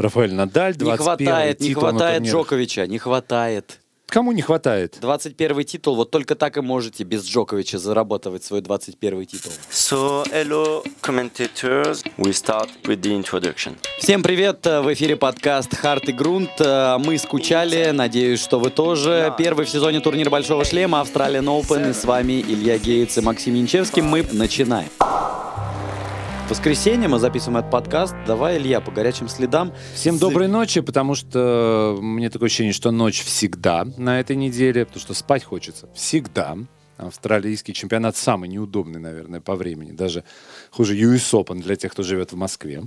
Рафаэль Надаль, Не 21 хватает, не титул на хватает. Джоковича, не хватает. Кому не хватает? 21 титул, вот только так и можете без Джоковича зарабатывать свой 21 титул. So, hello, commentators. We start with the introduction. Всем привет, э, в эфире подкаст «Харт и Грунт». Э, Мы скучали, надеюсь, что вы тоже. Первый в сезоне турнир Большого Шлема, Австралиан Open. И с вами Илья Гейтс и Максим Янчевский. Мы начинаем. В воскресенье мы записываем этот подкаст. Давай, Илья, по горячим следам. Всем С- доброй ночи, потому что мне такое ощущение, что ночь всегда на этой неделе, потому что спать хочется всегда. Австралийский чемпионат самый неудобный, наверное, по времени. Даже хуже US Open для тех, кто живет в Москве.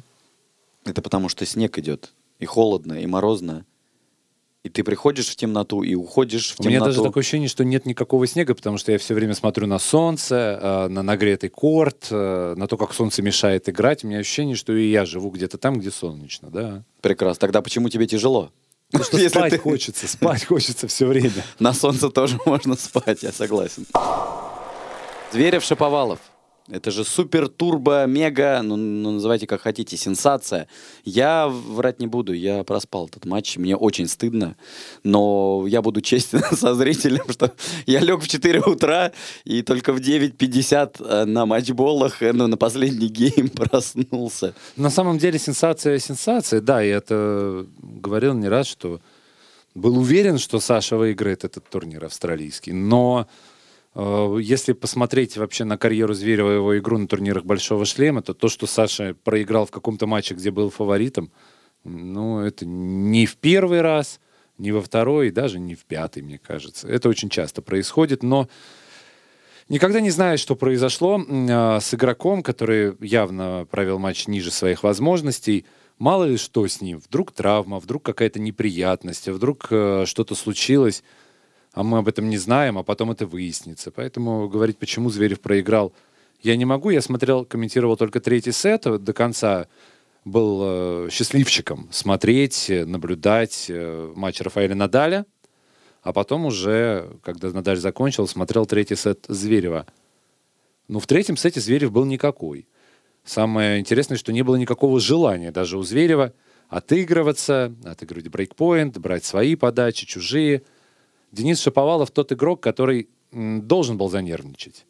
Это потому что снег идет. И холодно, и морозно. И ты приходишь в темноту и уходишь в У темноту. меня даже такое ощущение, что нет никакого снега, потому что я все время смотрю на солнце, э, на нагретый корт, э, на то, как солнце мешает играть. У меня ощущение, что и я живу где-то там, где солнечно, да. Прекрасно. Тогда почему тебе тяжело? Потому что Если спать ты- хочется, спать хочется все время. На солнце тоже можно спать, я согласен. Зверев Шаповалов. Это же супер турбо мега, ну, ну, называйте как хотите, сенсация. Я врать не буду, я проспал этот матч, мне очень стыдно, но я буду честен со зрителем, что я лег в 4 утра и только в 9.50 э, на матчболах, э, ну, на последний гейм проснулся. На самом деле сенсация сенсация, да, я это говорил не раз, что был уверен, что Саша выиграет этот турнир австралийский, но если посмотреть вообще на карьеру Зверева и его игру на турнирах Большого Шлема, то то, что Саша проиграл в каком-то матче, где был фаворитом, ну, это не в первый раз, не во второй, и даже не в пятый, мне кажется. Это очень часто происходит, но Никогда не знаешь, что произошло а, с игроком, который явно провел матч ниже своих возможностей. Мало ли что с ним. Вдруг травма, вдруг какая-то неприятность, вдруг э, что-то случилось, а мы об этом не знаем, а потом это выяснится. Поэтому говорить, почему Зверев проиграл, я не могу. Я смотрел, комментировал только третий сет до конца. Был э, счастливчиком смотреть, э, наблюдать э, матч Рафаэля Надаля. А потом уже, когда Надаль закончил, смотрел третий сет Зверева. Ну, в третьем сете Зверев был никакой. Самое интересное, что не было никакого желания даже у Зверева отыгрываться, отыгрывать брейкпоинт, брать свои подачи, чужие. Денис Шаповалов тот игрок, который должен был занервничать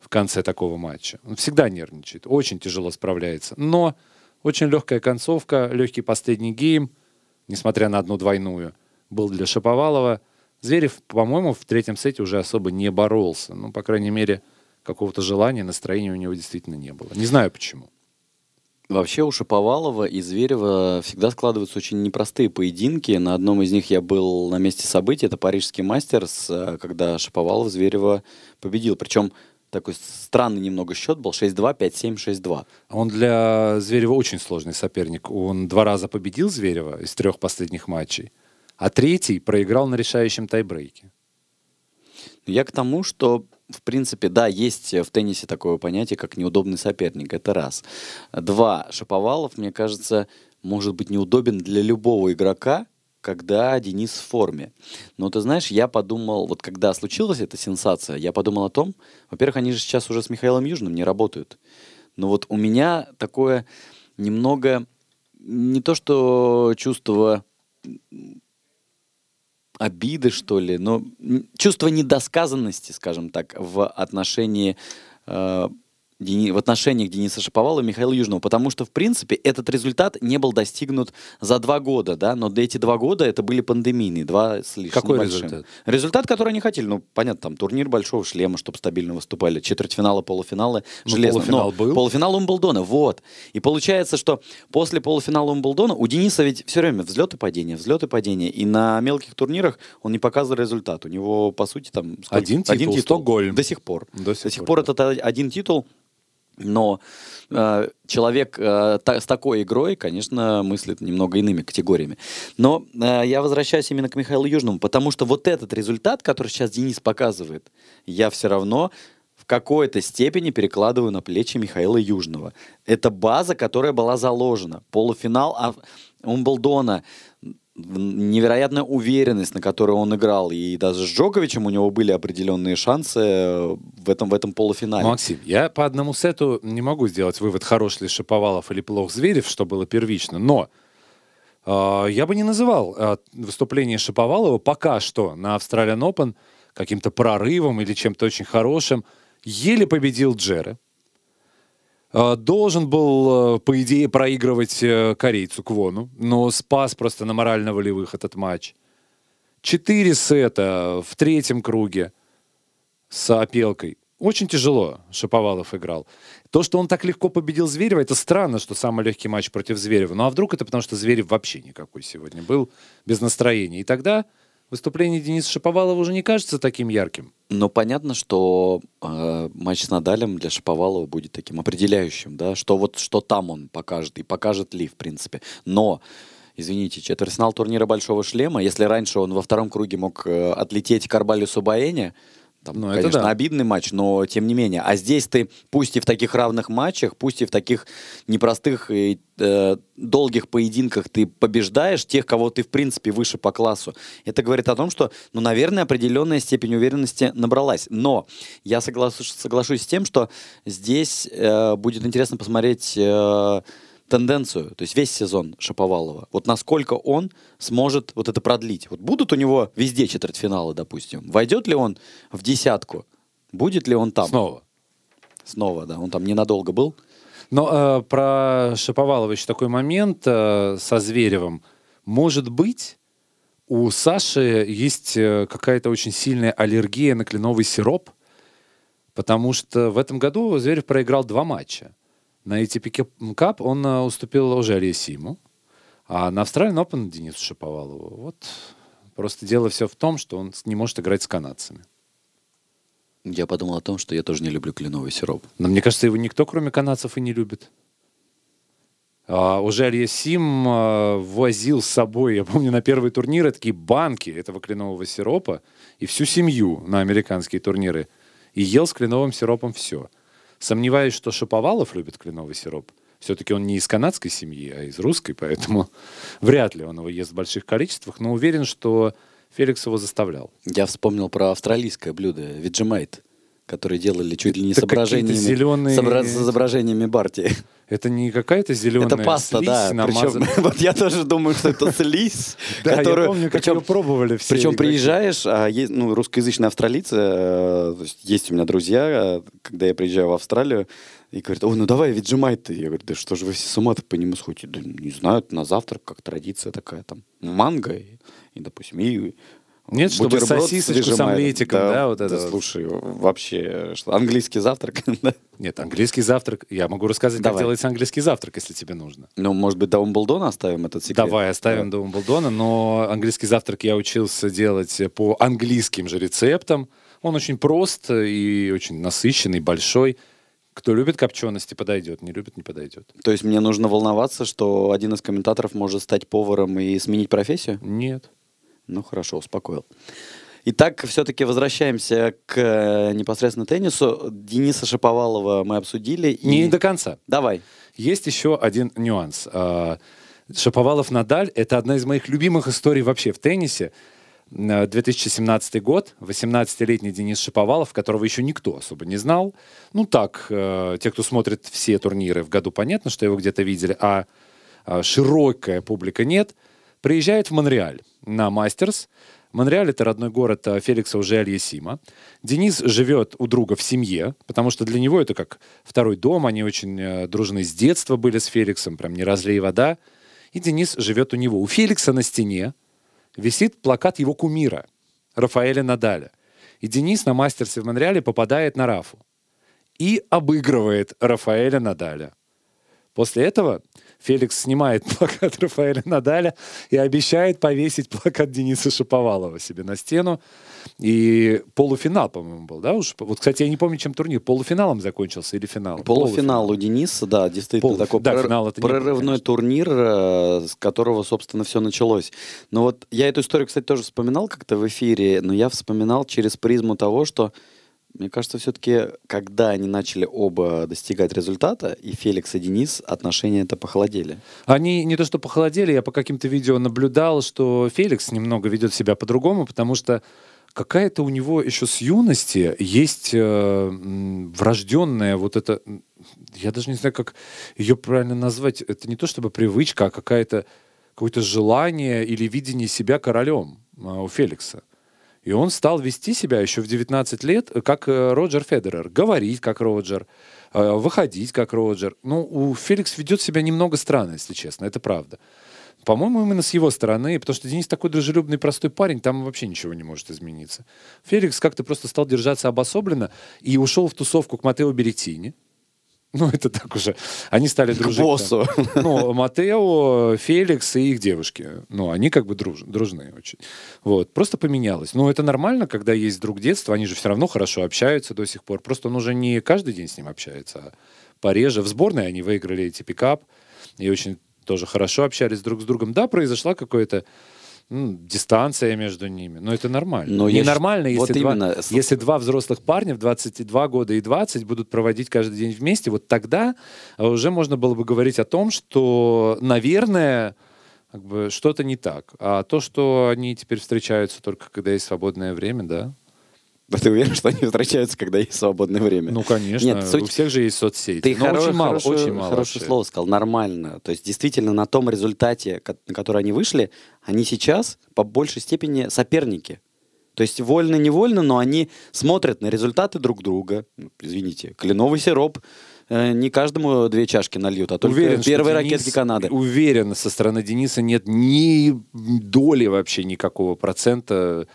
в конце такого матча. Он всегда нервничает, очень тяжело справляется. Но очень легкая концовка, легкий последний гейм, несмотря на одну двойную, был для Шаповалова. Зверев, по-моему, в третьем сете уже особо не боролся. Ну, по крайней мере, какого-то желания, настроения у него действительно не было. Не знаю почему. Вообще у Шаповалова и Зверева всегда складываются очень непростые поединки. На одном из них я был на месте событий. Это парижский мастерс, э, когда Шаповалов Зверева победил. Причем такой странный немного счет был 6-2, 5-7, 6-2. Он для Зверева очень сложный соперник. Он два раза победил Зверева из трех последних матчей, а третий проиграл на решающем тайбрейке. Я к тому, что, в принципе, да, есть в теннисе такое понятие, как неудобный соперник. Это раз. Два. Шаповалов, мне кажется, может быть неудобен для любого игрока, когда Денис в форме. Но ты знаешь, я подумал, вот когда случилась эта сенсация, я подумал о том, во-первых, они же сейчас уже с Михаилом Южным не работают. Но вот у меня такое немного, не то что чувство обиды, что ли, но чувство недосказанности, скажем так, в отношении э, Дени- в отношениях Дениса Шаповалова и Михаила Южного, потому что, в принципе, этот результат не был достигнут за два года, да, но эти два года это были пандемийные, два с лишним Какой большим. результат? Результат, который они хотели, ну, понятно, там, турнир Большого Шлема, чтобы стабильно выступали, четвертьфиналы, полуфиналы, Ну, железно. полуфинал Но был. Полуфинал Умблдона, вот. И получается, что после полуфинала Умблдона у Дениса ведь все время взлет и падение, взлет и падение. И на мелких турнирах он не показывал результат. У него, по сути, там... сколько? Один титул, Стокгольм. До сих пор. До До сих сих, пор, пор, да. это та- один титул, но э, человек э, та- с такой игрой, конечно, мыслит немного иными категориями. Но э, я возвращаюсь именно к Михаилу Южному, потому что вот этот результат, который сейчас Денис показывает, я все равно в какой-то степени перекладываю на плечи Михаила Южного. Это база, которая была заложена. Полуфинал Умблдона, невероятная уверенность, на которой он играл. И даже с Джоковичем у него были определенные шансы э, в этом, в этом полуфинале. Максим, я по одному сету не могу сделать вывод, хорош ли Шаповалов или плох Зверев, что было первично, но А, Я бы не называл а, выступление Шаповалова пока что на Australian Open каким-то прорывом или чем-то очень хорошим. Еле победил Джерри. А, Должен был, э, по идее, проигрывать э, корейцу Квону, но спас просто на морально-волевых этот матч. Четыре сета в третьем круге с опелкой. Очень тяжело Шаповалов играл. То, что он так легко победил Зверева, это странно, что самый легкий матч против Зверева. Ну а вдруг это потому, что Зверев вообще никакой сегодня был, без настроения. И тогда выступление Дениса Шаповалова уже не кажется таким ярким. Но понятно, что э, матч с Надалем для Шаповалова будет таким определяющим, да, что вот что там он покажет и покажет ли, в принципе. Но, извините, четвертьфинал турнира Большого Шлема, если раньше он во втором круге мог э, отлететь к Арбалису Баэне, там, Ну, это конечно, да. обидный матч, но тем не менее. А здесь ты, пусть и в таких равных матчах, пусть и в таких непростых и э, долгих поединках ты побеждаешь тех, кого ты, в принципе, выше по классу. Это говорит о том, что, ну, наверное, определенная степень уверенности набралась. Но я соглас- соглашусь с тем, что здесь э, будет интересно посмотреть э, тенденцию, то есть весь сезон Шаповалова. Вот насколько он сможет вот это продлить. Вот будут у него везде четвертьфиналы, допустим. Войдет ли он в десятку? Будет ли он там? Снова. Снова, да. Он там ненадолго был. Но э, про Шаповалова еще такой момент э, со Зверевым. Может быть, у Саши есть э, какая-то очень сильная аллергия на кленовый сироп, потому что в этом году Зверев проиграл два матча. На ATP Cup он э, уступил уже Алиесиму, а на Australian Open Денису Шаповалову. Вот просто дело все в том, что он не может играть с канадцами. Я подумал о том, что я тоже не люблю кленовый сироп. Но мне кажется, его никто, кроме канадцев, и не любит. А, уже Алиасим а, возил с собой, я помню, на первые турниры такие банки этого кленового сиропа и всю семью на американские турниры. И ел с кленовым сиропом все. Сомневаюсь, что Шаповалов любит кленовый сироп. Все-таки он не из канадской семьи, а из русской, поэтому вряд ли он его ест в больших количествах. Но уверен, что Феликс его заставлял. Я вспомнил про австралийское блюдо Виджимайт, которые делали чуть ли не с Это какие-то изображениями, зеленые- с изображениями Барти. Это не какая-то зеленая Это паста, слизь, да. намазанная- Причем, вот я тоже думаю, что это слизь, которую... я помню, как ее пробовали все. Причем приезжаешь, а есть, ну, русскоязычные австралийцы, э, то есть, есть у меня друзья, э, когда я приезжаю в Австралию, и говорят, ой, ну давай, виджимай ты. Я говорю, да что же вы все с ума-то по нему сходите? Да не знаю, на завтрак, как традиция такая, там, манго и, и, допустим, и Нет, чтобы бутерброд с сосисочку с Vegemite. омлетиком, да, вот это вот. Слушай, вообще, что, английский завтрак, да? Нет, английский завтрак. Я могу рассказать, как Давай. делается английский завтрак, если тебе нужно. Ну, может быть, до Умблдона оставим этот секрет? Давай оставим до Умблдона, но английский завтрак я учился делать по английским же рецептам. Он очень прост и очень насыщенный, большой. Кто любит копчености, подойдет. Не любит, не подойдет. То есть мне нужно волноваться, что один из комментаторов может стать поваром и сменить профессию? Нет. Ну хорошо, успокоил. Итак, все-таки возвращаемся к э, непосредственно теннису. Дениса Шаповалова мы обсудили. и- Не до конца. Давай. Есть еще один нюанс. А, Шаповалов-Надаль — это одна из моих любимых историй вообще в теннисе. Э, 2017 год, 18-летний Денис Шаповалов, которого еще никто особо не знал. Ну так, э, те, кто смотрит все турниры в году, понятно, что его где-то видели, а а, широкая публика нет, приезжает в Монреаль на Мастерс. Монреаль — это родной город э, Феликса Ужиаль-Есима. Денис живет у друга в семье, потому что для него это как второй дом. Они очень э, дружны с детства были с Феликсом, прям не разлей вода. И Денис живет у него. У Феликса на стене висит плакат его кумира, Рафаэля Надаля. И Денис на мастерсе в Монреале попадает на Рафу и обыгрывает Рафаэля Надаля. После этого Феликс снимает плакат Рафаэля Надаля и обещает повесить плакат Дениса Шаповалова себе на стену. И полуфинал, по-моему, был, да? Уж, вот, кстати, я не помню, чем турнир. Полуфиналом закончился или финалом? Полуфинал у Дениса, да, действительно Полуфи- такой да, прор- финал это не был, прорывной конечно. турнир, э, с которого, собственно, все началось. Но вот я эту историю, кстати, тоже вспоминал как-то в эфире, но я вспоминал через призму того, что мне кажется, все-таки, когда они начали оба достигать результата, и Феликс, и Денис, отношения это похолодели. Они не то что похолодели, я по каким-то видео наблюдал, что Феликс немного ведет себя по-другому, потому что какая-то у него еще с юности есть э, врожденная вот это, я даже не знаю, как ее правильно назвать, это не то чтобы привычка, а какая-то какое-то желание или видение себя королем а, у Феликса. И он стал вести себя еще в 19 лет, э, как э, Роджер Федерер. Говорить, как Роджер, э, выходить, как Роджер. Ну, у Феликс ведет себя немного странно, если честно, это правда. По-моему, именно с его стороны, потому что Денис такой дружелюбный, простой парень, там вообще ничего не может измениться. Феликс как-то просто стал держаться обособленно и ушел в тусовку к Матео Беретини. Ну, это так уже. Они стали дружить. К боссу. там. Ну, Матео, Феликс и их девушки. Ну, они как бы друж, дружны очень. Вот. Просто поменялось. Ну, это нормально, когда есть друг детства, они же все равно хорошо общаются до сих пор. Просто он уже не каждый день с ним общается, а пореже. В сборной они выиграли эти пикап и очень тоже хорошо общались друг с другом. Да, произошла какая-то ну, дистанция между ними, но это нормально. Но я Ненормально, вот если, два, именно, если два взрослых парня в 22 года и 20 будут проводить каждый день вместе, вот тогда а, уже можно было бы говорить о том, что, наверное, как бы что-то не так. А то, что они теперь встречаются только когда есть свободное время, да? Да ты уверен, что они встречаются, когда есть свободное время? Ну, конечно. Нет, суть- У всех же есть соцсети. Ты Но хоро- очень мало, хорошее, очень мало. хорошее вообще. слово сказал, нормально. То есть действительно на том результате, на который они вышли, они сейчас по большей степени соперники. То есть вольно-невольно, но они смотрят на результаты друг друга. Ну, Извините, кленовый сироп э, не каждому две чашки нальют, а только Уверен, первые Денис- ракетки Канады. Уверен, со стороны Дениса нет ни доли вообще никакого процента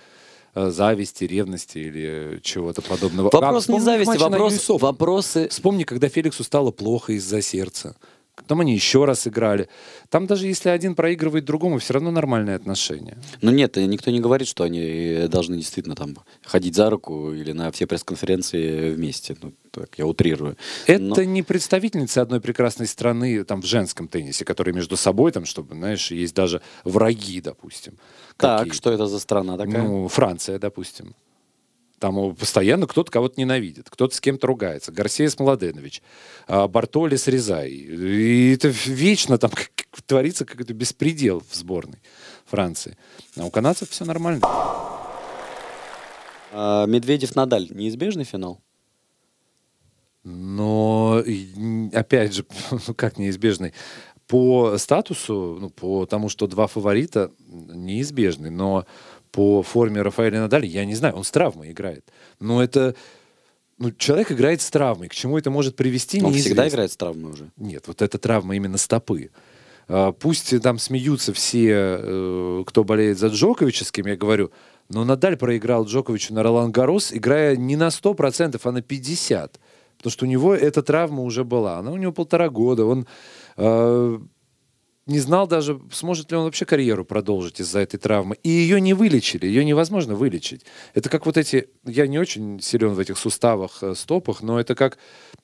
зависти, ревности или чего-то подобного. А Вопрос не вспомни зависти, вопрос, вопросы... Вспомни, когда Феликсу стало плохо из-за сердца. Потом они еще раз играли. Там даже если один проигрывает другому, все равно нормальные отношения. Ну нет, никто не говорит, что они э, должны действительно там ходить за руку или на все пресс-конференции вместе. Ну, так, я утрирую. Это Но- не представительницы одной прекрасной страны там в женском теннисе, которые между собой там, чтобы, знаешь, есть даже враги, допустим. Так, что это за страна такая? Ну, Франция, допустим. Там постоянно кто-то кого-то ненавидит, кто-то с кем-то ругается. Гарсия с Младенович, а, Бартоли с Резай. И это вечно там как- как творится какой-то беспредел в сборной Франции. А у канадцев все нормально. А, Медведев-Надаль неизбежный финал? Но, опять же, ну, как неизбежный, по статусу, ну, по тому, что два фаворита, неизбежный, но по форме Рафаэля Надаля, я не знаю, он с травмой играет. Но это... Ну, человек играет с травмой. К чему это может привести, Он неизвестно. всегда играет с травмой уже. Нет, вот эта травма именно стопы. А, Пусть там смеются все, э, кто болеет за Джоковича, с кем я говорю, но Надаль проиграл Джоковичу на Ролан Гарос, играя не на 100%, а на 50%. Потому что у него эта травма уже была. Она у него полтора года. Он э, не знал даже, сможет ли он вообще карьеру продолжить из-за этой травмы. И ее не вылечили, ее невозможно вылечить. Это как вот эти, я не очень силен в этих суставах, э, стопах, но это как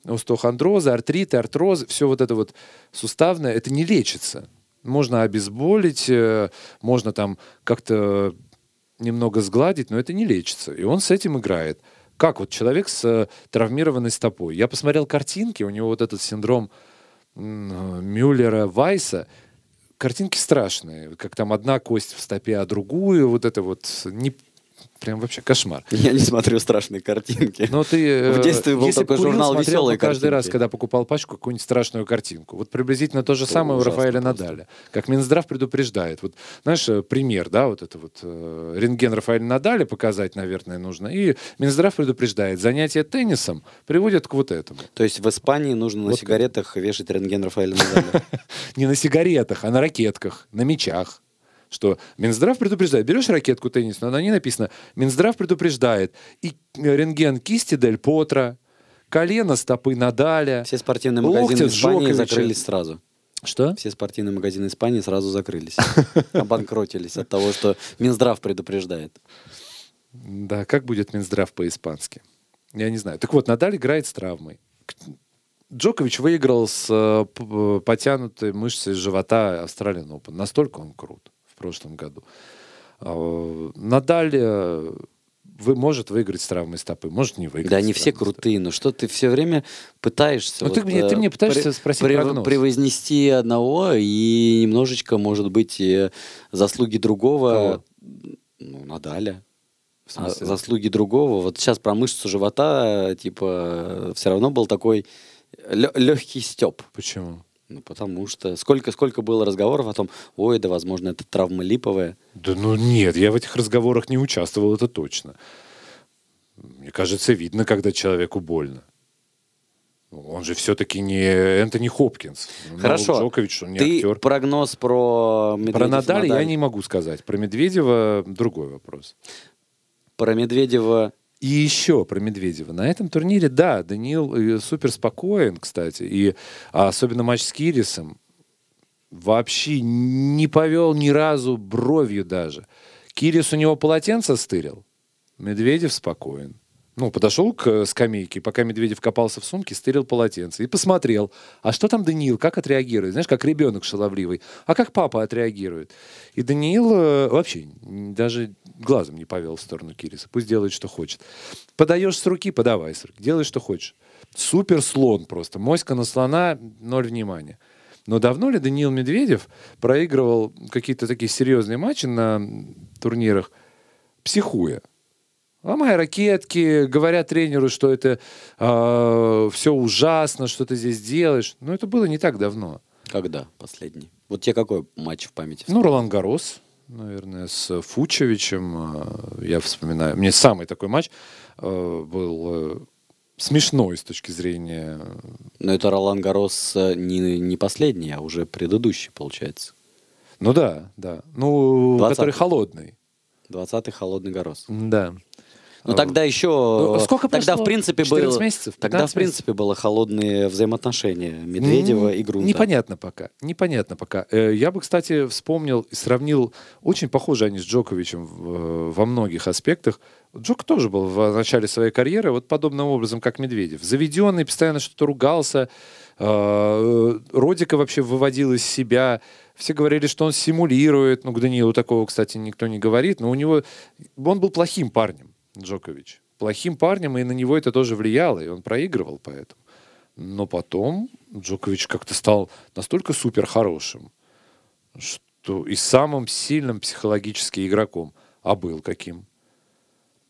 остеохондрозы, артриты, артрозы, все вот это вот суставное, это не лечится. Можно обезболить, э, можно там как-то немного сгладить, но это не лечится. И он с этим играет. Как вот человек с э, травмированной стопой. Я посмотрел картинки, у него вот этот синдром Мюллера, Вайса. Картинки страшные, как там одна кость в стопе, а другую, вот это вот не прям вообще кошмар. Я не смотрю страшные картинки. Но ты э, В детстве был такой курил, журнал «Веселые бы каждый раз, картинки». когда покупал пачку, какую-нибудь страшную картинку. Вот приблизительно то же Это самое у Рафаэля просто. Надаля. Как Минздрав предупреждает. Вот, знаешь, э, пример, да, вот это вот э, рентген Рафаэля Надаля показать, наверное, нужно. И Минздрав предупреждает, занятия теннисом приводят к вот этому. То есть в Испании нужно на Вот сигаретах вешать рентген Рафаэля Надаля. Не на сигаретах, а на ракетках, на мечах. Что Минздрав предупреждает. Берешь ракетку теннисную, на ней написано Минздрав предупреждает. И рентген кисти Дель Потра, колено стопы Надаля. Все спортивные магазины Испании закрылись сразу. Что? Все спортивные магазины Испании сразу закрылись. Обанкротились от того, что Минздрав предупреждает. Да, как будет Минздрав по-испански? Я не знаю. Так вот, Надаль играет с травмой. Джокович выиграл с э, э, потянутой мышцей живота Австралиан Open. Настолько он крут в прошлом году. А, Надаль э, вы, может выиграть с травмой стопы, может не выиграть. Да, они все травмой стопы. крутые, но что ты все время пытаешься... Ну, ты мне- ты э, мне пытаешься при- спросить при- прогноз. Превознести одного и немножечко, может быть, и заслуги другого... Ну, Надаля. А заслуги другого. Вот сейчас про мышцу живота, типа, все равно был такой легкий степ. Почему? Ну, потому что сколько, сколько было разговоров о том, ой, да, возможно, это травма липовая. Да ну нет, я в этих разговорах не участвовал, это точно. Мне кажется, видно, когда человеку больно. Он же все-таки не Энтони Хопкинс. Ну, Хорошо. Джокович, он не Ты актер. прогноз про Медведев Про Надаля я Надаль. не могу сказать. Про Медведева другой вопрос. Про Медведева И еще про Медведева. На этом турнире, да, Даниил э, супер спокоен, кстати. И а, особенно матч с Кирисом вообще не повел ни разу бровью даже. Кирис у него полотенце стырил. Медведев спокоен. Ну, подошел к э, скамейке, пока Медведев копался в сумке, стырил полотенце и посмотрел, а что там Даниил, как отреагирует? Знаешь, как ребенок шаловливый. А как папа отреагирует? И Даниил э, вообще даже глазом не повел в сторону Кириса. Пусть делает, что хочет. Подаешь с руки, подавай с руки. Делай, что хочешь. Супер слон просто. Моська на слона, ноль внимания. Но давно ли Даниил Медведев проигрывал какие-то такие серьезные матчи на турнирах, психуя? Ломая ракетки, говоря тренеру, что это все ужасно, что ты здесь делаешь. Но это было не так давно. когда последний? Вот тебе какой матч в памяти? Ну, Ролан Гарос, наверное, с Фучевичем. э, Я вспоминаю. Мне самый такой матч э, был э, смешной с точки зрения... Но это Ролан Гарос э, не, не последний, а уже предыдущий, получается. Ну да, да. Ну, 20-й. который холодный. 20-й холодный Гарос. Да. Ну тогда еще... Ну, сколько Тогда, прошло? в принципе, 14 было... месяцев? Тогда, 15 в принципе, было холодные взаимоотношения Медведева и Грунта. Непонятно пока. Непонятно пока. Э, Я бы, кстати, вспомнил и сравнил, очень похожи они с Джоковичем э, во многих аспектах. Джок тоже был в начале своей карьеры вот подобным образом, как Медведев. Заведенный, постоянно что-то ругался. э, Родика вообще выводил из себя. Все говорили, что он симулирует. Ну, к Даниилу такого, кстати, никто не говорит. Но у него... Он был плохим парнем, Джокович. Плохим парнем, и на него это тоже влияло. И он проигрывал поэтому. Но потом Джокович как-то стал настолько супер хорошим, что и самым сильным психологически игроком. А был каким?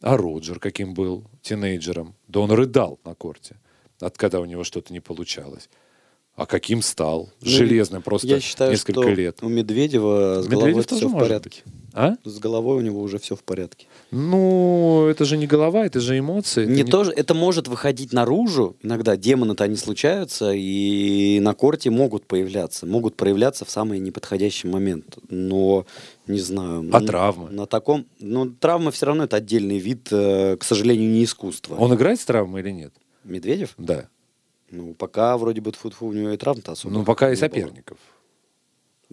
А Роджер каким был тинейджером? Да он рыдал на корте, от когда у него что-то не получалось. А каким стал? Ну, Железным просто Я считаю, несколько что лет. у Медведева с Медведев головой тоже все в порядке. А? С головой у него уже все в порядке. Ну, это же не голова, это же эмоции. это Не то, же- это может выходить наружу. Иногда демоны-то они случаются, и на корте могут появляться, могут проявляться в самый неподходящий момент. Но, не знаю... А ну, травмы? На таком... Ну, травма все равно это отдельный вид, э, к сожалению, не искусства. Он играет с травмой или нет? Медведев? Да. Ну, пока вроде бы тфу у него и травм-то особо. Ну, пока и не было.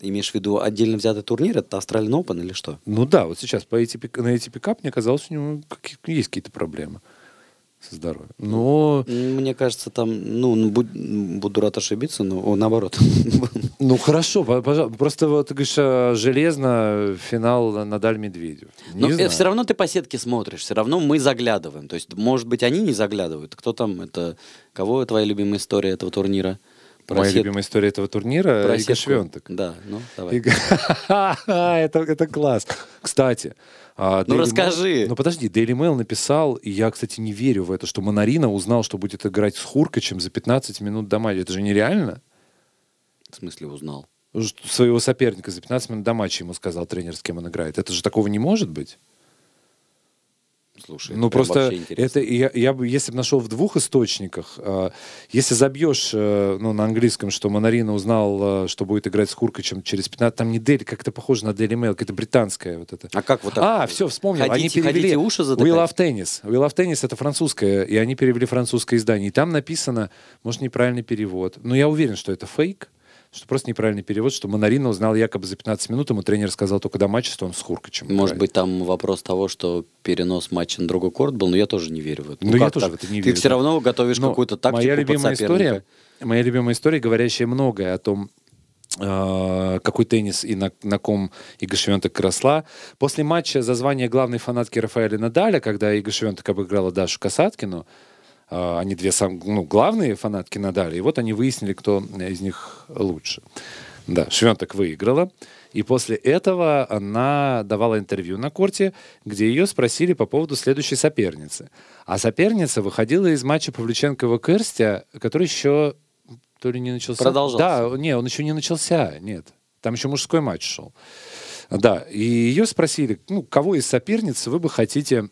Имеешь в виду отдельно взятый турнир? Это Australian Open или что? Ну да, вот сейчас по ATP, на ATP Cup мне казалось, у него какие- есть какие-то проблемы со здоровьем. Но, Мне кажется, там, ну, ну, будь- буду рад ошибиться, но о, наоборот. ну хорошо, по- пожалуйста. Просто вот ты говоришь, а, железно финал Надаль-Медведев. Не Но знаю. все равно ты по сетке смотришь, все равно мы заглядываем. То есть, может быть, они не заглядывают. Кто там, это... Кого твоя любимая история этого турнира? Моя сет- любимая история этого турнира про Иго сетку. Швентек. Да, ну, давай. Иго- это, это класс. Кстати, а, Ну, Daily расскажи. Mail- Ну подожди, Daily Mail написал, и я, кстати, не верю в это, что Монарина узнал, что будет играть с Хуркачем за 15 минут до матча. Это же нереально. В смысле узнал? Своего соперника за 15 минут до матча ему сказал тренер, с кем он играет. Это же такого не может быть. Слушай, ну это просто это я, я бы, если бы нашел в двух источниках, э, если забьешь э, ну, на английском, что Монарина узнал, э, что будет играть с Хуркачем через 15, там не Дели, как это похоже на Daily Mail, какая-то британская вот это. А как вот так? А, все, вспомнил. они Хотите- перевели уши We затыкать? Love Tennis. We Love Tennis это французское, и они перевели французское издание. И там написано, может, неправильный перевод. Но я уверен, что это фейк, что просто неправильный перевод, что Монарина узнал якобы за 15 минут, ему тренер сказал только до матча, что он с Хуркачем Может играет. быть, там вопрос того, что перенос матча на другой корт был, но я тоже не верю в это. Ну, я как тоже так? в это не Ты верю, все да. равно готовишь Но какую-то тактику моя любимая история, моя любимая история, говорящая многое о том, э, какой теннис и на, на ком Ига Швентек росла. После матча за звание главной фанатки Рафаэля Надаля, когда Ига Швентек обыграла Дашу Касаткину, они две сам, ну, главные фанатки Надаля, и вот они выяснили, кто из них лучше. Да, Швентек выиграла. И после этого она давала интервью на корте, где ее спросили по поводу следующей соперницы. А соперница выходила из матча Павлюченкова-Керстя, который еще то ли не начался. Продолжался. Да, не, он еще не начался, нет. Там еще мужской матч шел. Да, и ее спросили, ну, кого из соперниц вы бы хотите...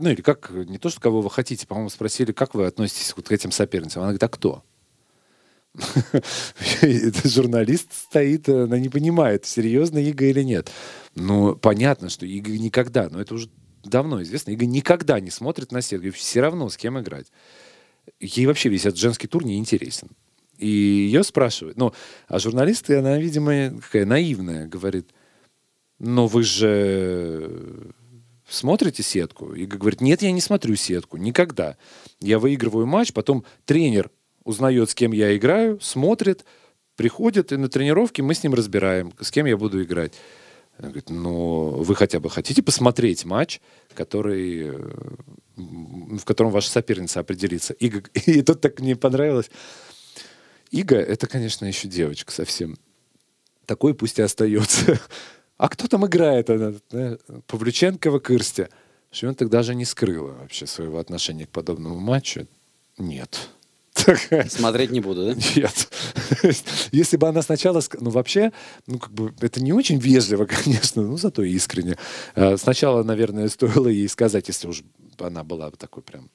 Ну, или как, не то, что кого вы хотите, по-моему, спросили, как вы относитесь вот к этим соперницам. Она говорит, а кто? Журналист стоит, она не понимает, серьезно Ига или нет. Ну, понятно, что Ига никогда, но это уже давно известно, Ига никогда не смотрит на сетку, все равно с кем играть. Ей вообще весь этот женский тур не интересен. И ее спрашивают. Ну, а журналисты, она, видимо, какая наивная, говорит, но вы же смотрите сетку? И говорит, нет, я не смотрю сетку, никогда. Я выигрываю матч, потом тренер узнает, с кем я играю, смотрит, приходит, и на тренировке мы с ним разбираем, с кем я буду играть. Она говорит, ну, вы хотя бы хотите посмотреть матч, который, в котором ваша соперница определится? И, и тут так мне понравилось. Ига, это, конечно, еще девочка совсем. Такой пусть и остается. А кто там играет? Она, да? Павлюченкова Кырстя. Швентек даже не скрыла вообще своего отношения к подобному матчу. Нет. Смотреть не буду, да? Нет. Если бы она сначала... Ну, вообще, ну, как бы, это не очень вежливо, конечно, но зато искренне. А, сначала, наверное, стоило ей сказать, если уж она была такой прям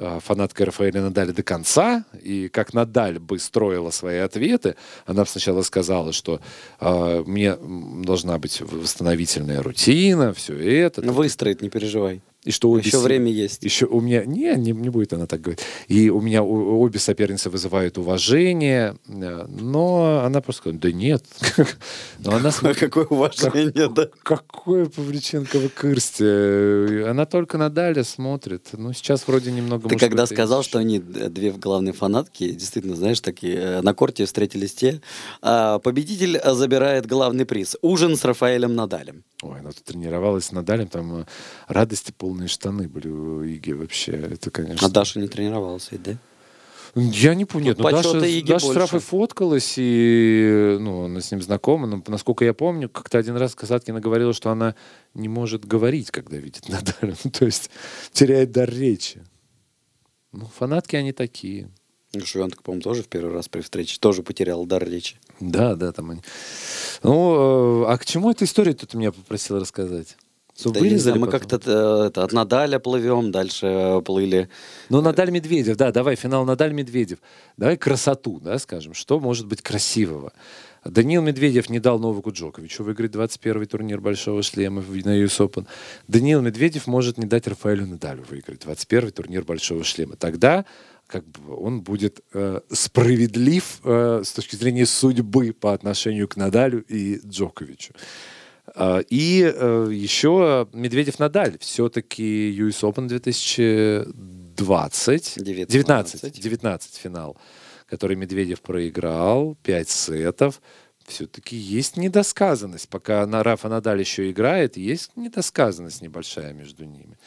а, фанаткой Рафаэля Надаля до конца, и как Надаль бы строила свои ответы, она сначала сказала, что э, мне должна быть восстановительная рутина, все это. Выстроит, не переживай. И что обе Еще время есть. Еще у меня... Не, не, не будет она так говорить. И у меня у- обе соперницы вызывают уважение, э, но она просто говорит, да нет. Но она Какое уважение, да? какое Павлюченкова Кырсти. Она только на Даля смотрит. Ну, сейчас вроде немного... Ты когда сказал, что они две главные фанатки, действительно, знаешь, такие э, на корте встретились те. а, Победитель э, забирает главный приз. Ужин с Рафаэлем Надалем. Ой, она тут тренировалась с Надалем, там э, радости полные штаны были у Иги вообще. Это, конечно... А Даша не тренировалась ведь, да? Я не помню. Нет, ну, Даша, Иги Даша больше. Рафой фоткалась, и ну, она с ним знакома. Но, насколько я помню, как-то один раз Касаткина говорила, что она не может говорить, когда видит Надаля. Ну, то есть теряет дар речи. Ну, фанатки они такие. Швентка, по-моему, тоже в первый раз при встрече тоже потерял дар речи. Да, да, там они. Ну, э, а к чему эта история тут меня попросил рассказать? Что, Да вырезали мы как-то э, это, от Надаля плывем, дальше э, плыли. Ну, Надаль Медведев, да, давай, финал Надаль Медведев. Давай красоту, да, скажем. Что может быть красивого? Даниил Медведев не дал Новаку Джоковичу выиграть 21-й турнир Большого шлема в- на US Open. Даниил Медведев может не дать Рафаэлю Надалю выиграть 21-й турнир Большого шлема. Тогда как бы он будет э, справедлив э, с точки зрения судьбы по отношению к Надалю и Джоковичу. А, И еще Медведев-Надаль. Все-таки US Open 2020. 19. 19. 19 финал, который Медведев проиграл. 5 сетов. Все-таки есть недосказанность. Пока на Рафа Надаль еще играет, есть недосказанность небольшая между ними.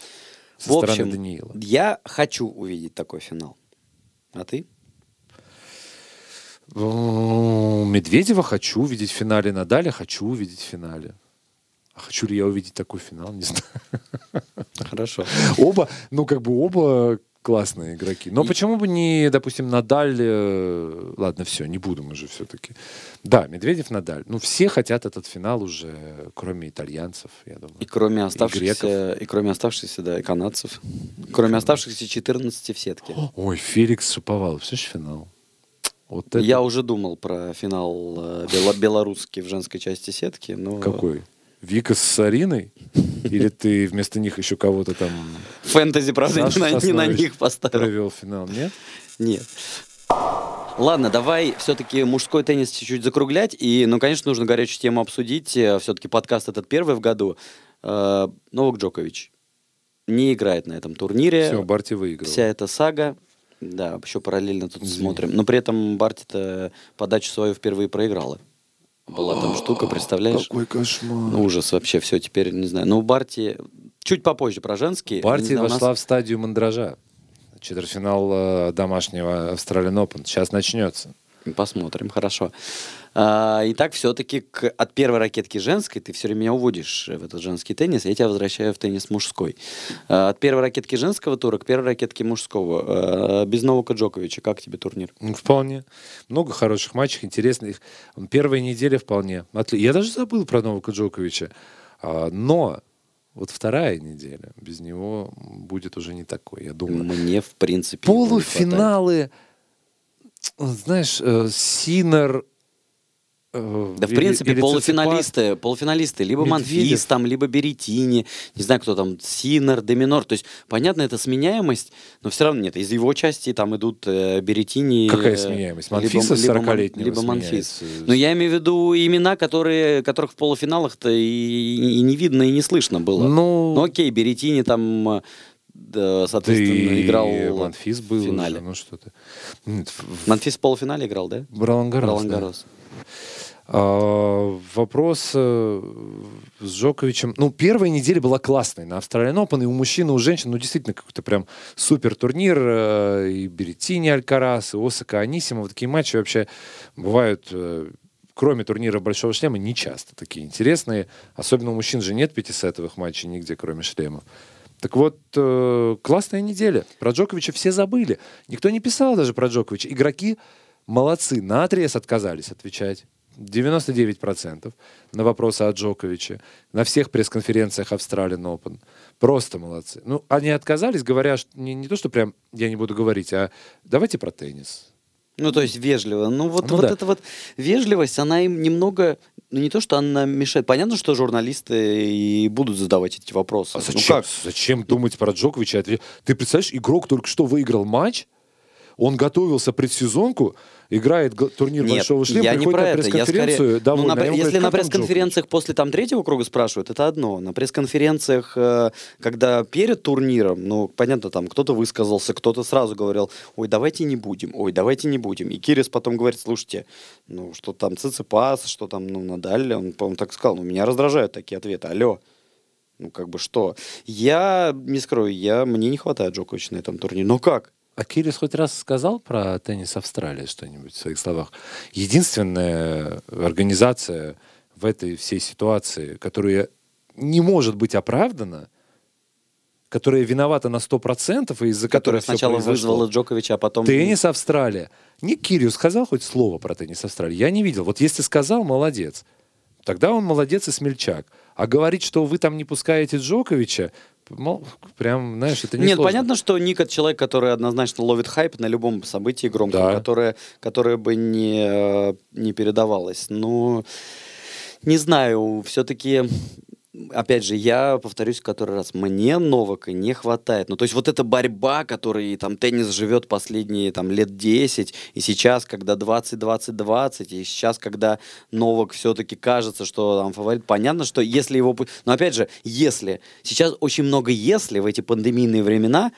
Со в стороны общем, Даниила. я хочу увидеть такой финал. А ты? Медведева хочу увидеть в финале, Надаля хочу увидеть в финале. А хочу ли я увидеть такой финал, не знаю. Хорошо. Оба, ну как бы оба классные игроки. Но почему бы не, допустим, Надаль... э, Ладно, все, не буду мы же все-таки. Да, Медведев, Надаль. Ну все хотят этот финал уже, кроме итальянцев, я думаю. И кроме оставшихся, и, кроме оставшихся, да, и канадцев. Кроме оставшихся 14 в сетке. Ой, Феликс Шаповалов, слышишь, финал? Вот это Я уже думал про финал э, бело- белорусский в женской части сетки, но какой? Вика с Ариной? Или ты вместо них еще кого-то там фэнтези, правда, не на, не на них поставил. провел финал? Нет? Нет. Ладно, давай все-таки мужской теннис чуть-чуть закруглять. И, ну, конечно, нужно горячую тему обсудить. Все-таки подкаст этот первый в году. Э, Новак Джокович не играет на этом турнире. Все, Барти выиграл. Вся эта сага. Да, еще параллельно тут Извини. смотрим. Но при этом Барти-то подачу свою впервые проиграла. Была там штука, представляешь? Какой кошмар. Ну, ужас вообще, все, теперь не знаю. Ну, у Барти... Чуть попозже про женские. Барти знаю, у нас- вошла в стадию мандража. Четвертьфинал э, домашнего Австралиан Open. Сейчас начнется. Посмотрим, хорошо. А, итак, все-таки от первой ракетки женской ты все время меня уводишь в этот женский теннис, я тебя возвращаю в теннис мужской. А, от первой ракетки женского тура к первой ракетке мужского. А, без Новака Джоковича, как тебе турнир? Ну, Вполне. Много хороших матчей, интересных. Первая неделя вполне. Отли- Я даже забыл про Новака Джоковича. А, Но вот вторая неделя без него будет уже не такой, я думаю. Мне, в принципе, его не. Полуфиналы, знаешь, э, Синер... э, Да, в принципе, или полуфиналисты, полуфиналисты, либо Медведев. Манфис, там, либо Беретини, не знаю, кто там, Синер, Доминор. То есть, понятно, это сменяемость, но все равно нет. Из его части там идут э, Беретини. Какая э, сменяемость? либо- Манфиса либо Ман- 40-летнего Либо Манфис. Но я имею в виду имена, которые, которых в полуфиналах-то и, и не видно, и не слышно было. Ну, Ну окей, Беретини там, да, да соответственно, и играл Манфис был в финале. уже, ну что ты. Манфис в полуфинале играл, да? Ролан Гаррос, Ролан да. А, вопрос э, с Джоковичем. Ну, первая неделя была классной на Австралиан Open, и у мужчин, и у женщин, ну, действительно, какой-то прям супер турнир. э, И Беретини Алькарас, и Осака Анисимова. Такие матчи вообще бывают, э, кроме турнира Большого Шлема, не часто такие интересные. Особенно у мужчин же нет пятисетовых матчей нигде, кроме шлемов. Так вот, э, классная неделя. Про Джоковича все забыли. Никто не писал даже про Джоковича. Игроки молодцы, на отрез отказались отвечать. 99% на вопросы о Джоковиче. На всех пресс-конференциях Австралиан Open. Просто молодцы. Ну, они отказались, говоря, что не, не то, что прям я не буду говорить, а давайте про теннис. Ну, то есть вежливо. Ну, вот, Ну вот да. эта вот вежливость, она им немного... Ну, не то, что она мешает. Понятно, что журналисты и будут задавать эти вопросы. А Ну, зачем, как? зачем думать про Джоковича? Ты представляешь, игрок только что выиграл матч, он готовился предсезонку, играет турнир Нет, Большого шлема, я не приходит про на это. Я пресс-конференцию, скорее... Ну, на ему если на «Как там пресс-конференциях после там третьего круга спрашивают, это одно. На пресс-конференциях, э, когда перед турниром, ну, понятно, там кто-то высказался, кто-то сразу говорил, ой, давайте не будем, ой, давайте не будем. И Кирис потом говорит, слушайте, ну, что там Циципас, что там, ну, Надаль, он, по-моему, так сказал, ну, меня раздражают такие ответы, алло. Ну, как бы что? Я не скрою, я, мне не хватает Джоковича на этом турнире. Ну как? А Кирис хоть раз сказал про теннис Австралии что-нибудь в своих словах? Единственная организация в этой всей ситуации, которая не может быть оправдана, которая виновата на 100% и из-за которой сначала произошло. вызвала Джоковича, а потом... Теннис Австралия. Ник Кириус сказал хоть слово про теннис Австралии? Я не видел. Вот если сказал, молодец. Тогда он молодец и смельчак. А говорить, что вы там не пускаете Джоковича, мол, прям, знаешь, это не Нет, сложно. понятно, что Ник это человек, который однозначно ловит хайп на любом событии громком, Да. которое, которое бы не, э, не передавалось. Но не знаю, все-таки, опять же, я повторюсь в который раз, мне Новака не хватает. Ну, то есть вот эта борьба, которой там теннис живет последние там лет 10, и сейчас, когда 20-20-20, и сейчас, когда Новак все-таки кажется, что там фаворит, понятно, что если его... Но опять же, если... Сейчас очень много если в эти пандемийные времена,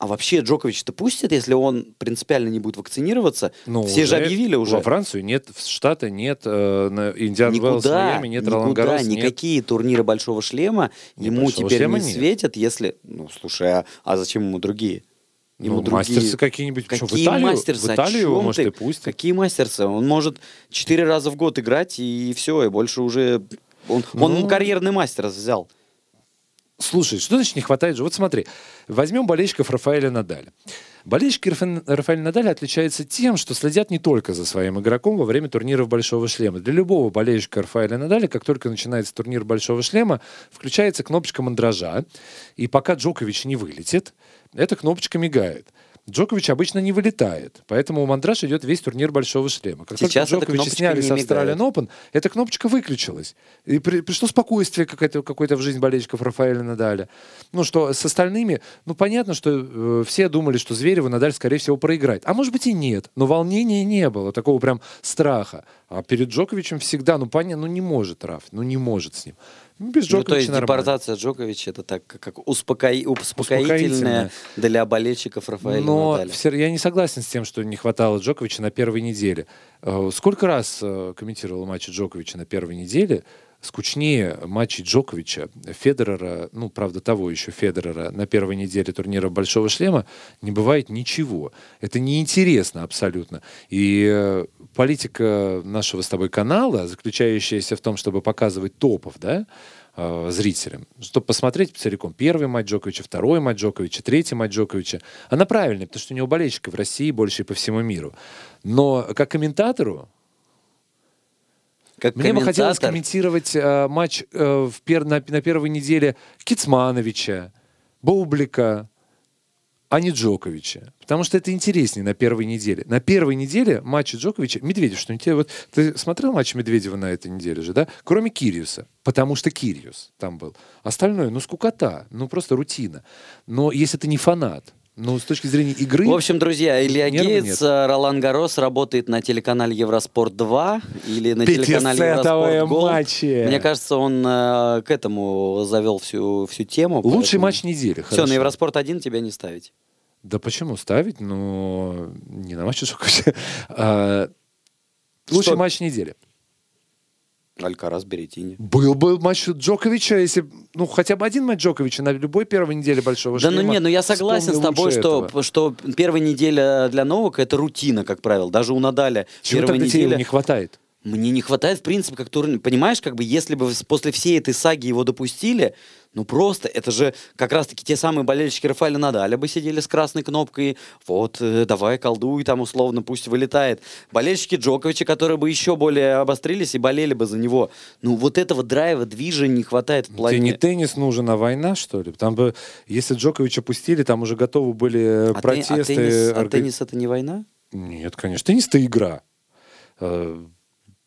а вообще Джокович-то пустят, если он принципиально не будет вакцинироваться? Ну, Все же объявили уже. Во Францию нет, в Штаты нет, э, на Индиан Никуда, Майами нет, никуда, Гаррос нет. никакие турниры Большого Шлема Не, ему Большого теперь Шлема не нет. светят, если... Ну, слушай, а, а зачем ему другие? Ну, мастерсы какие-нибудь. Какие в Италию, мастерсы? В Италию его, может, ты? и пустят. Какие мастерсы? Он может четыре раза в год играть, и все, и больше уже... Он, он Ну. карьерный мастер взял. Слушай, что значит не хватает же? Вот смотри, возьмем болельщиков Рафаэля Надаля. Болельщики Рафа- Рафаэля Надаля отличаются тем, что следят не только за своим игроком во время турниров Большого Шлема. Для любого болельщика Рафаэля Надаля, как только начинается турнир Большого Шлема, включается кнопочка мандража, и пока Джокович не вылетит, эта кнопочка мигает. Джокович обычно не вылетает, поэтому у мандраж идет весь турнир Большого Шлема. Как Сейчас только Джоковича сняли с Australian. Open, эта кнопочка выключилась. И при- пришло спокойствие какое-то, какое-то в жизнь болельщиков Рафаэля Надаля. Ну что, с остальными, ну понятно, что э, все думали, что Звереву Надаль, скорее всего, проиграет. А может быть и нет. Но волнения не было, такого прям страха. А перед Джоковичем всегда, ну понятно, ну не может Раф, ну не может с ним. Ну, Без Ну, Джоковича то есть нормально. депортация Джоковича это так как успокои- успокоительное Успокоительное. для болельщиков Рафаэля Но Надаля. всё- я не согласен с тем, что не хватало Джоковича на первой неделе. Э, Сколько раз э, комментировал матчи Джоковича на первой неделе? Скучнее матчей Джоковича, Федерера, ну, правда, того еще Федерера на первой неделе турнира Большого Шлема не бывает ничего. Это неинтересно абсолютно. И э, политика нашего с тобой канала, заключающаяся в том, чтобы показывать топов, да, э, зрителям, чтобы посмотреть целиком первый матч Джоковича, второй матч Джоковича, третий матч Джоковича, она правильная, потому что у него болельщиков в России больше и по всему миру. Но как комментатору Как мне бы хотелось комментировать э, матч э, в пер- на, на первой неделе Кицмановича, Бублика, а не Джоковича. Потому что это интереснее на первой неделе. На первой неделе матчи Джоковича... Медведев, что не тебе... Вот, ты смотрел матч Медведева на этой неделе же, да? Кроме Кириуса. Потому что Кириус там был. Остальное, ну, скукота. Ну, просто рутина. Но если ты не фанат, ну, с точки зрения игры... В общем, друзья, Илья Гейтс, э, Ролан Гарос работает на телеканале Евроспорт 2 или на телеканале Евроспорт Гол. матчи. Мне кажется, он э, к этому завел всю, всю тему. Лучший поэтому- матч недели. Все, на. Евроспорт 1 тебя не ставить. Да почему ставить? Ну, не на матч Джоковича. А, Лучший матч недели. Алькарас, Беретини. Был бы матч Джоковича, если ну хотя бы один матч Джоковича на любой первой неделе большого Да ну шлема. нет, ну я согласен с тобой, что, этого. что первая неделя для Новака это рутина, как правило. Даже у Надаля Чего первая неделя... не хватает? Мне не хватает, в принципе, как турнир. Понимаешь, как бы, если бы после всей этой саги его допустили, ну просто, это же как раз-таки те самые болельщики Рафаэля Надаля бы сидели с красной кнопкой, вот, э, давай колдуй, там условно, пусть вылетает. Болельщики Джоковича, которые бы еще более обострились и болели бы за него. Ну вот этого драйва, движа не хватает в плане... Тебе не теннис нужен, а война, что ли? Там бы, если Джоковича пустили, там уже готовы были а, те- протесты. а теннис, а орга- теннис это не война? Нет, конечно. Теннис это игра.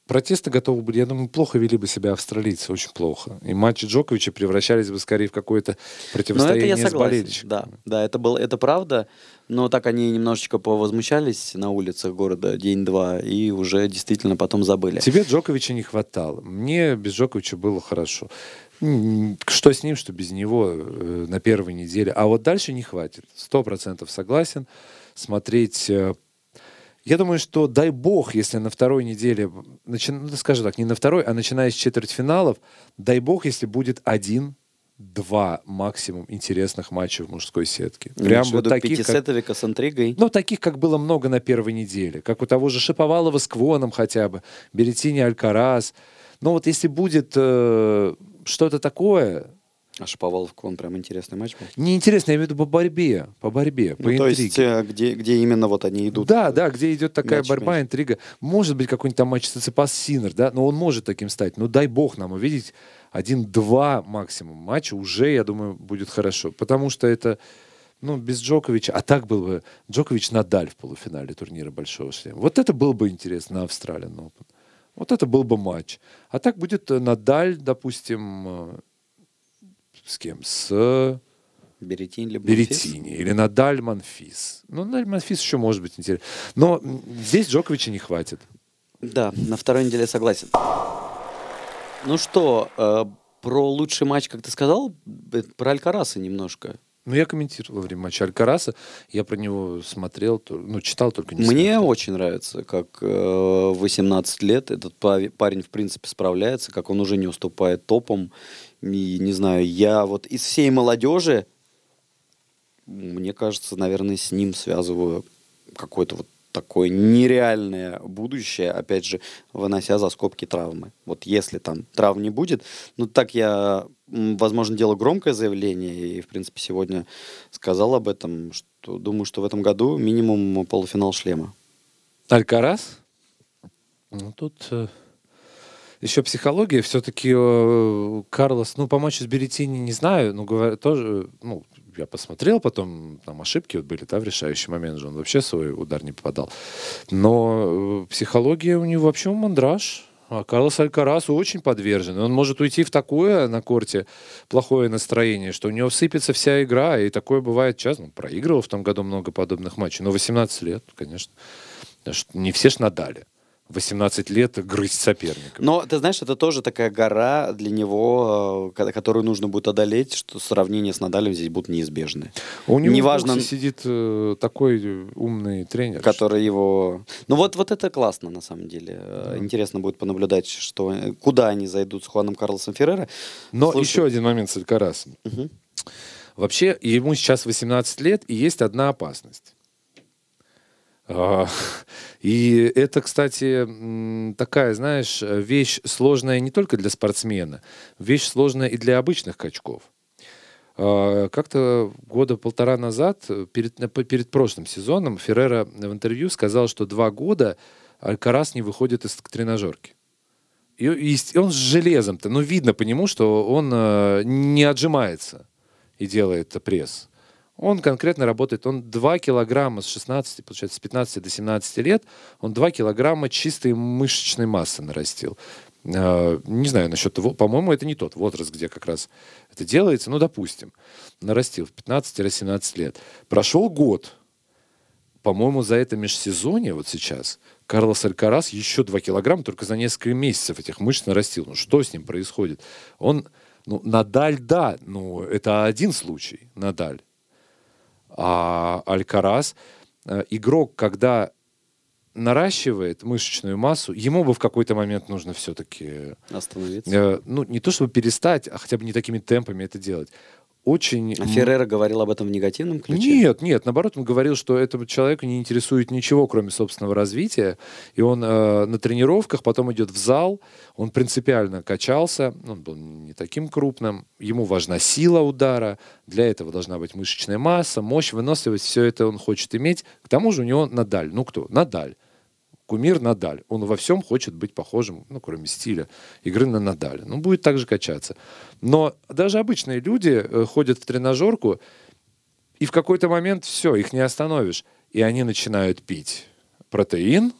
Э, Протесты готовы были, я думаю, плохо вели бы себя австралийцы, очень плохо. И матчи Джоковича превращались бы скорее в какое-то Ну, это противостояние я с согласен. болельщиками. Да, да, это было, это правда. Но так они немножечко повозмущались на улицах города день-два и уже действительно потом забыли. Тебе Джоковича не хватало. Мне без Джоковича было хорошо. Что с ним, что без него э, на первой неделе. А вот дальше не хватит. Сто процентов согласен. Смотреть... Я думаю, что дай бог, если на второй неделе, начи- ну, да скажем так, не на второй, а начиная с четвертьфиналов, дай бог, если будет один два максимум интересных матча в мужской сетке. Прям Имеешь в вот таких, как с интригой. ну, таких, как было много на первой неделе. Как у того же Шиповалова с Квоном хотя бы, Беретини Алькарас. Но вот если будет э, что-то такое, А Шаповалов он прям интересный матч был. неинтересно, я имею в виду по борьбе, по борьбе, по Ну, то интриге. есть, э, где, где именно вот они идут. Да, да, где идет такая мяч борьба, мяч. интрига. Может быть, какой-нибудь там матч Циципас Синер, да, но он может таким стать. Ну, дай бог нам увидеть один-два максимум матча, уже, я думаю, будет хорошо. Потому что это, ну, без Джоковича, а так был бы Джокович Надаль в полуфинале турнира Большого Шлема. Вот это было бы интересно на Австралиан Open. Вот это был бы матч. А так будет э, Надаль, допустим, э, с кем? С Беретин либо Монфис. Беретини или Надаль Манфис. Ну, Надаль Манфис еще может быть интересно. Но здесь Джоковича не хватит. Да, на второй неделе согласен. Ну что, э, про лучший матч, как ты сказал, э, про Алькараса немножко. Ну, я комментировал во время матча Алькараса. Я про него смотрел, ну, читал только не Мне смотрел. очень нравится, как э, в 18 лет этот па- парень, в принципе, справляется, как он уже не уступает топам. И, не знаю, я вот из всей молодежи, мне кажется, наверное, с ним связываю какое-то вот такое нереальное будущее, опять же, вынося за скобки травмы. Вот если там травм не будет, ну так я, возможно, делаю громкое заявление, и, в принципе, сегодня сказал об этом, что думаю, что в этом году минимум полуфинал шлема. Алькарас? Ну, тут э, еще психология. Все-таки Карлос, ну, по матчу с Беретини не знаю, но говорят, тоже, ну, я посмотрел потом, там ошибки вот были, да, в решающий момент же он вообще свой удар не попадал. Но э, психология у него вообще мандраж. А Карлос Алькарас очень подвержен. Он может уйти в такое на корте плохое настроение, что у него сыпется вся игра. И такое бывает часто. Он проигрывал в том году много подобных матчей. Но 18 лет, конечно. Не все ж надали. 18 лет грызть соперника. Но, ты знаешь, это тоже такая гора для него, э, ко- которую нужно будет одолеть, что сравнение с Надалем здесь будут неизбежны. У него неважно- в сидит э, такой умный тренер. Который его... Ну вот, вот это классно, на самом деле. Э, Интересно будет понаблюдать, что, куда они зайдут с Хуаном Карлосом Феррера. Но Слушай, еще один момент с Алькарасом. Мгм. Вообще, ему сейчас 18 лет, и есть одна опасность. А, И это, кстати, такая, знаешь, вещь сложная не только для спортсмена, вещь сложная и для обычных качков. А, Как-то года полтора назад, перед, перед прошлым сезоном, Феррера в интервью сказал, что два года Алькарас не выходит из тренажерки. И, и он с железом-то, ну, видно по нему, что он э, не отжимается и делает пресс. Он конкретно работает, он 2 килограмма с 16, получается, с 15 до 17 лет, он 2 килограмма чистой мышечной массы нарастил. Э, Не знаю насчет того, по-моему, это не тот возраст, где как раз это делается, ну, допустим, нарастил в 15-17 лет. Прошел год, по-моему, за это межсезонье вот сейчас Карлос Алькарас еще 2 килограмма только за несколько месяцев этих мышц нарастил. Ну что с ним происходит? Он, ну, Надаль, да, ну это один случай, Надаль. А Алькарас, э, игрок, когда наращивает мышечную массу, ему бы в какой-то момент нужно все-таки Остановиться. Э, ну, не то чтобы перестать, а хотя бы не такими темпами это делать. Очень... А Феррера говорил об этом в негативном ключе? Нет, нет, наоборот, он говорил, что этого человека не интересует ничего, кроме собственного развития. И он э, на тренировках потом идет в зал, он принципиально качался, он был не таким крупным, ему важна сила удара, для этого должна быть мышечная масса, мощь, выносливость, все это он хочет иметь. К тому же у него Надаль. Ну кто? Надаль. Кумир Надаль. Он во всем хочет быть похожим, ну, кроме стиля, игры на Надаля. Ну, будет так же качаться. Но даже обычные люди э, ходят в тренажерку, и в какой-то момент все, их не остановишь. И они начинают пить протеин,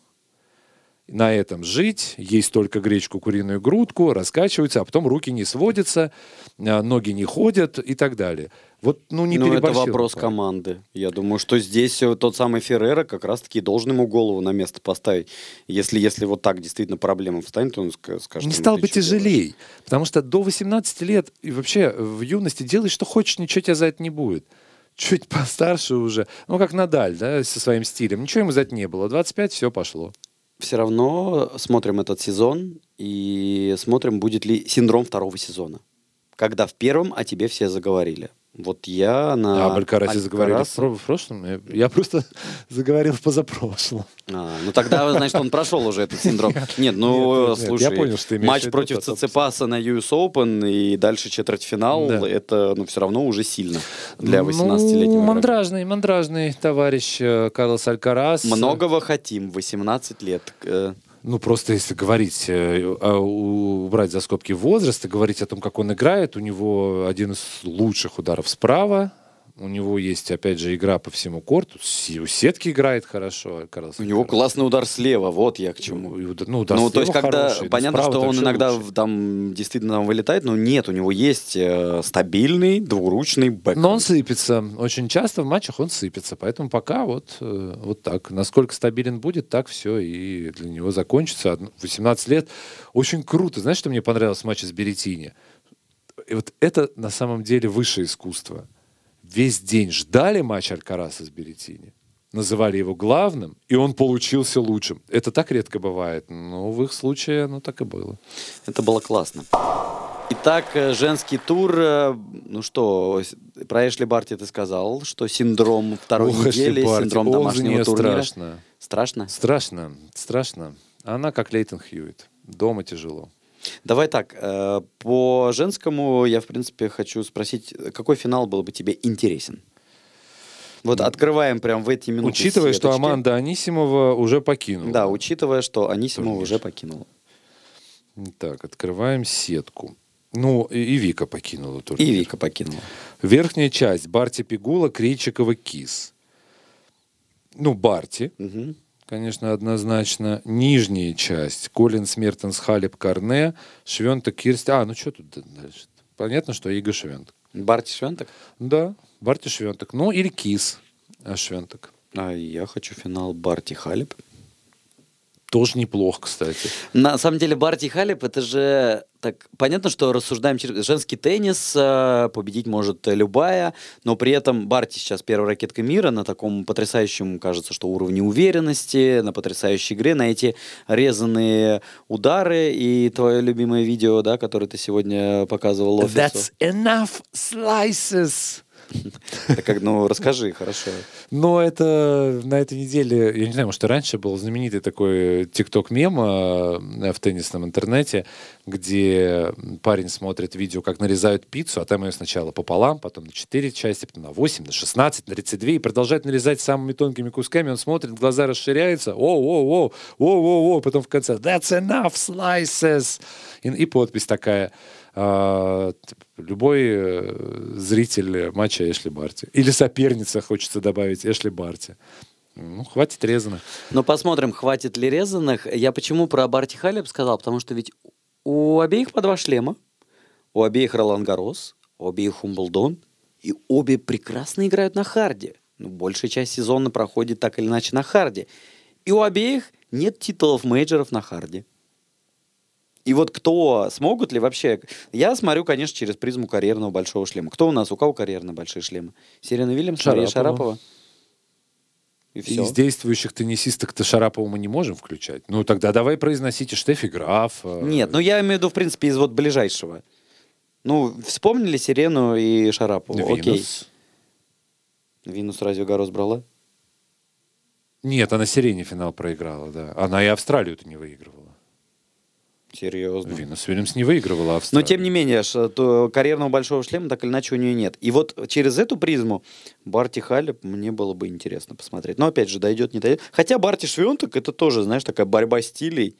на этом жить, есть только гречку, куриную грудку, раскачиваются, а потом руки не сводятся, а, ноги не ходят и так далее. Вот, ну, не ну, это вопрос команды. Я думаю, что здесь э, тот самый Феррера как раз-таки должен ему голову на место поставить. Если, если вот так действительно проблема встанет, он ска- скажет... Не ему, стал «Ты бы чё делаешь?» тяжелей. Потому что до 18 лет и вообще в юности делай, что хочешь, ничего тебя за это не будет. Чуть постарше уже. Ну, как Надаль, да, со своим стилем. Ничего ему за это не было. 25, все пошло. Все равно смотрим этот сезон и смотрим, будет ли синдром второго сезона. Когда в первом о тебе все заговорили. Вот я на... А об Алькарасе заговорили в, в прошлом. Я, я просто заговорил в позапрошлом. А, ну тогда, значит, он прошел уже этот синдром. Нет, ну, слушай, я понял, что матч против потом. Циципаса на US Open и дальше четвертьфинал, это, ну, все равно уже сильно для 18-летнего Ну, мандражный, мандражный товарищ э, Карлос Алькарас. Многого хотим, 18 лет. Ну, просто если говорить, э, а, убрать за скобки возраст и говорить о том, как он играет, у него один из лучших ударов справа, у него есть, опять же, игра по всему корту, у сетки играет хорошо. Карлос У него классный удар слева, вот я к чему. И удар- Ну, удар ну, то есть, когда хороший, но понятно, что он иногда лучше. там действительно там вылетает, но нет, у него есть э, стабильный двуручный бэк. Но он сыпется. Очень часто в матчах он сыпется. Поэтому пока вот, э, вот так. Насколько стабилен будет, так все и для него закончится. Одно- 18 лет. Очень круто. Знаешь, что мне понравилось в матче с Беретини? И вот это на самом деле высшее искусство. Весь день ждали матч Алькараса с Беретини. Называли его главным, и он получился лучшим. Это так редко бывает. Но в их случае оно так и было. Это было классно. Итак, э, женский тур. э, Ну что, про Эшли Барти ты сказал, что синдром второй Ох, недели, Барти, синдром домашнего турнира. страшно. Страшно? Страшно, страшно. Она как Лейтон Хьюитт. Дома тяжело. Давай так, э, по женскому я, в принципе, хочу спросить, какой финал был бы тебе интересен? Вот открываем прям в эти минуты Учитывая, что сеточки. Аманда Анисимова уже покинула. Да, учитывая, что Анисимова Турнир. уже покинула. Так, открываем сетку. Ну, и, Вика покинула турнир. И Вика покинула. Верхняя часть. Барти Пигула, Крейчикова, Кис. Ну, Барти, Мгм. Конечно, однозначно. Нижняя часть. Колин Смертенс, Халеп, Карне, Швентек, Кирсти. А, ну что тут дальше? Понятно, что Иго Швентек. Барти Швентек? Да, Барти Швентек. Ну, или Кис а Швентек. А я хочу финал Барти Халеп. Тоже неплохо, кстати. На самом деле Барти Халип это же так понятно, что рассуждаем через женский теннис э, победить может любая, но при этом Барти сейчас первая ракетка мира на таком потрясающем, кажется, что уровне уверенности, на потрясающей игре, на эти резанные удары и твое любимое видео, да, которое ты сегодня показывал офису. That's enough slices. Так ну, расскажи, хорошо. Но это на этой неделе, я не знаю, может, раньше был знаменитый такой тикток-мем э, в теннисном интернете, где парень смотрит видео, как нарезают пиццу, а там ее сначала пополам, потом на 4 части, потом на 8, на 16, на 32, и продолжает нарезать самыми тонкими кусками. Он смотрит, глаза расширяются, о-о-о, о-о-о, потом в конце «That's enough slices!» И, и подпись такая – а, любой э, зритель матча Эшли Барти. Или соперница, хочется добавить, Эшли Барти. Ну, хватит резаных. Но посмотрим, хватит ли резаных. Я почему про Барти Халеб сказал? Потому что ведь у обеих по два шлема. У обеих Ролан Гарос, у обеих Уимблдон. И обе прекрасно играют на харде. Ну, большая часть сезона проходит так или иначе на харде. И у обеих нет титулов мейджоров на харде. И вот кто, смогут ли вообще... Я смотрю, конечно, через призму карьерного большого шлема. Кто у нас? У кого карьерные большие шлемы? Сирена Вильямс, Шарапова. Шарапова? И все. Из действующих теннисисток-то Шарапова мы не можем включать. Ну, тогда давай произносите Штефи Граф. Э, Нет, ну я имею в виду, в принципе, из вот ближайшего. Ну, вспомнили Сирену и Шарапову. Винус. Окей. Винус разве Гарос брала? Нет, она Сирене финал проиграла, да. Она и Австралию-то не выигрывала. Серьезно. Винус Уильямс не выигрывала Австралию. Но тем не менее, то карьерного большого шлема так или иначе у нее нет. И вот через эту призму Барти Халеп мне было бы интересно посмотреть. Но опять же, дойдет, не дойдет. Хотя Барти Швентек это тоже, знаешь, такая борьба стилей.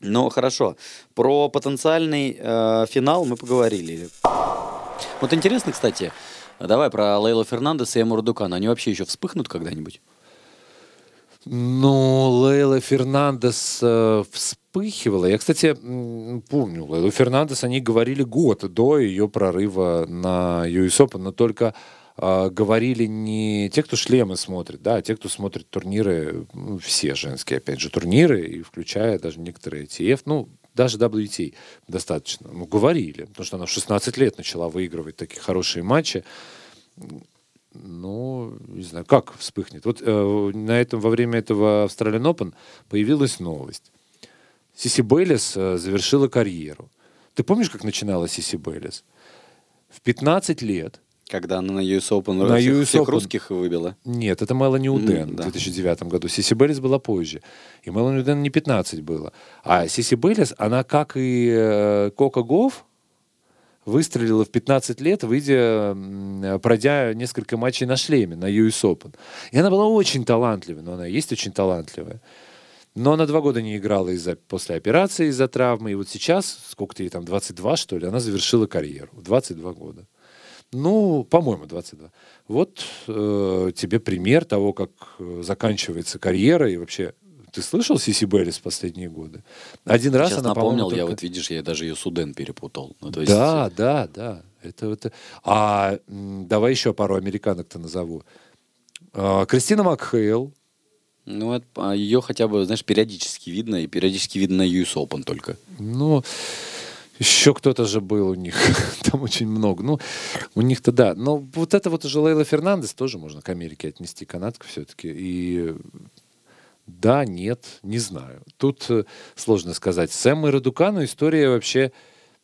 Но хорошо. Про потенциальный э, финал мы поговорили. Вот интересно, кстати, давай про Лейлу Фернандеса и Эмуру Дукана. Они вообще еще вспыхнут когда-нибудь? Ну, Лейла Фернандес э, вспыхивала. Я, кстати, помню, Лейлу Фернандес, они говорили год до ее прорыва на US Open, но только э, говорили не те, кто шлемы смотрит, да, а те, кто смотрит турниры, ну, все женские, опять же, турниры, и включая даже некоторые TF, ну, даже WTA достаточно, ну, говорили, потому что она в 16 лет начала выигрывать такие хорошие матчи ну, не знаю, как вспыхнет. Вот э, на этом, во время этого Australian Open появилась новость. Сиси Бейлис э, завершила карьеру. Ты помнишь, как начинала Сиси Бейлис? В 15 лет. Когда она на US Open на всех, US всех Open... русских выбила? Нет, это Мелани Уден mm, да. в 2009 году. Сиси Бейлис была позже. И Мелани Уден не 15 было. А Сиси Бейлис, она, как и э, Кока Гофф, выстрелила в 15 лет, выйдя, пройдя несколько матчей на шлеме, на US Open. И она была очень талантливая, но она есть очень талантливая. Но она два года не играла из-за, после операции из-за травмы. И вот сейчас, сколько-то ей там, 22, что ли, она завершила карьеру. В 22 года. Ну, по-моему, 22. Вот э, тебе пример того, как э, заканчивается карьера и вообще ты слышал Сиси Беллис последние годы? Один раз Сейчас она, напомнил, только... я вот видишь, я даже ее Суден перепутал. Ну, то есть... Да, да, да. Это, это... А давай еще пару американок-то назову. А, Кристина Макхейл. Ну, это, а ее хотя бы, знаешь, периодически видно, и периодически видно на US Open только. Ну, еще кто-то же был у них. Там очень много. Ну, у них-то да. Но вот это вот уже Лейла Фернандес тоже можно к Америке отнести, канадка все-таки. И да, нет, не знаю. Тут э, сложно сказать. С Эммой Радукану история вообще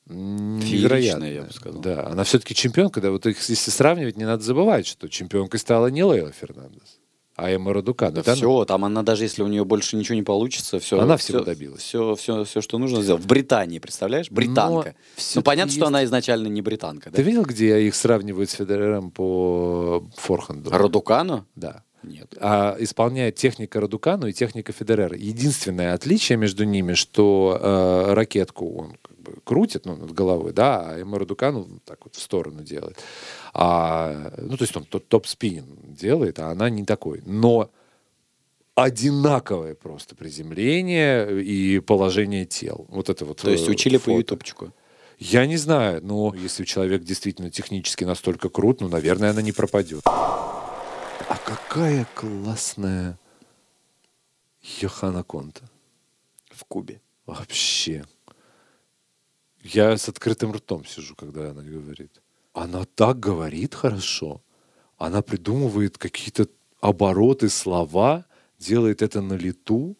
невероятная. я бы сказал. Да, она все-таки чемпионка. Да, вот их, если сравнивать, не надо забывать, что чемпионкой стала не Лейла Фернандес, а Эмма Радукану. Да, да все, ну... там она даже если у нее больше ничего не получится, все. Она всего все, добилась. Все, все, все, что нужно сделать. В Британии, представляешь? Британка. Ну, понятно, есть... что она изначально не британка. Да? Ты видел, где их сравнивают с Федерером по форхенду? Радукану? Да. Нет. А исполняет техника Радукану и техника Федерера. Единственное отличие между ними, что э, ракетку он как бы крутит ну, над головой, да, а ему Радукану так вот в сторону делает. А, ну, то есть он топ-спиннинг делает, а она не такой. Но одинаковое просто приземление и положение тел. Вот это вот. То есть э, учили фото. по ютубчику? Я не знаю, но если человек действительно технически настолько крут, ну, наверное, она не пропадет. А какая классная Йохана Конта. В Кубе. Вообще. Я с открытым ртом сижу, когда она говорит. Она так говорит хорошо. Она придумывает какие-то обороты, слова, делает это на лету.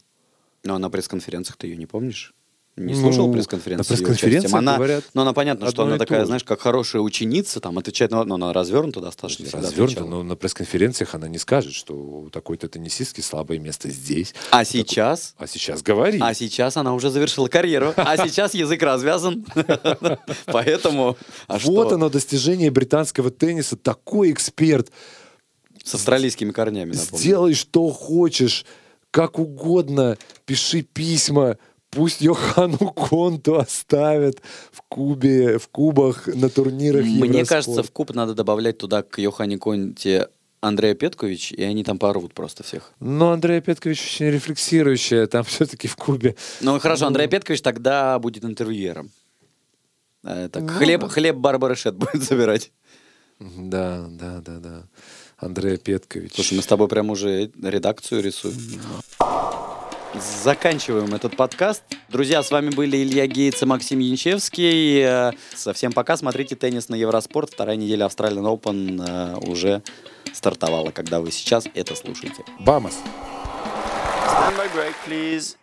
Но на пресс-конференциях ты ее не помнишь? Не Ну, слушал пресс-конференции? на с её пресс-конференциях участием? она, говорят Ну, она понятно, что она такая, знаешь, как хорошая ученица, там, отвечает на... Но она развернута достаточно. отвечала. но на пресс-конференциях она не скажет, что у такой-то теннисистки слабое место здесь. А сейчас... А сейчас говорит. А сейчас она уже завершила карьеру, а сейчас язык развязан. Поэтому... А вот оно, достижение британского тенниса. Такой эксперт. С австралийскими корнями. Сделай, что хочешь, как угодно, пиши письма, пусть Йохану Конту оставят в кубе, в кубах, на турнирах Мне Евроспорт. кажется, в куб надо добавлять туда к Йохане Конте Андрея Петкович, и они там порвут просто всех. Но Андрей Петкович очень рефлексирующая, там все-таки в кубе. Ну хорошо, Андрей Петкович тогда будет интервьюером. Э, Так, Ну хлеб, да. хлеб Барбара Шет будет забирать. Да, да, да, да. Андрей Петкович. Слушай, мы с тобой прям уже редакцию рисуем. Заканчиваем этот подкаст. Друзья, с вами были Илья Гейтс и Максим Янчевский. Э, Совсем пока. Смотрите теннис на Евроспорт. Вторая неделя Australian Open э, уже стартовала, когда вы сейчас это слушаете. Бамос. Stand by break, please.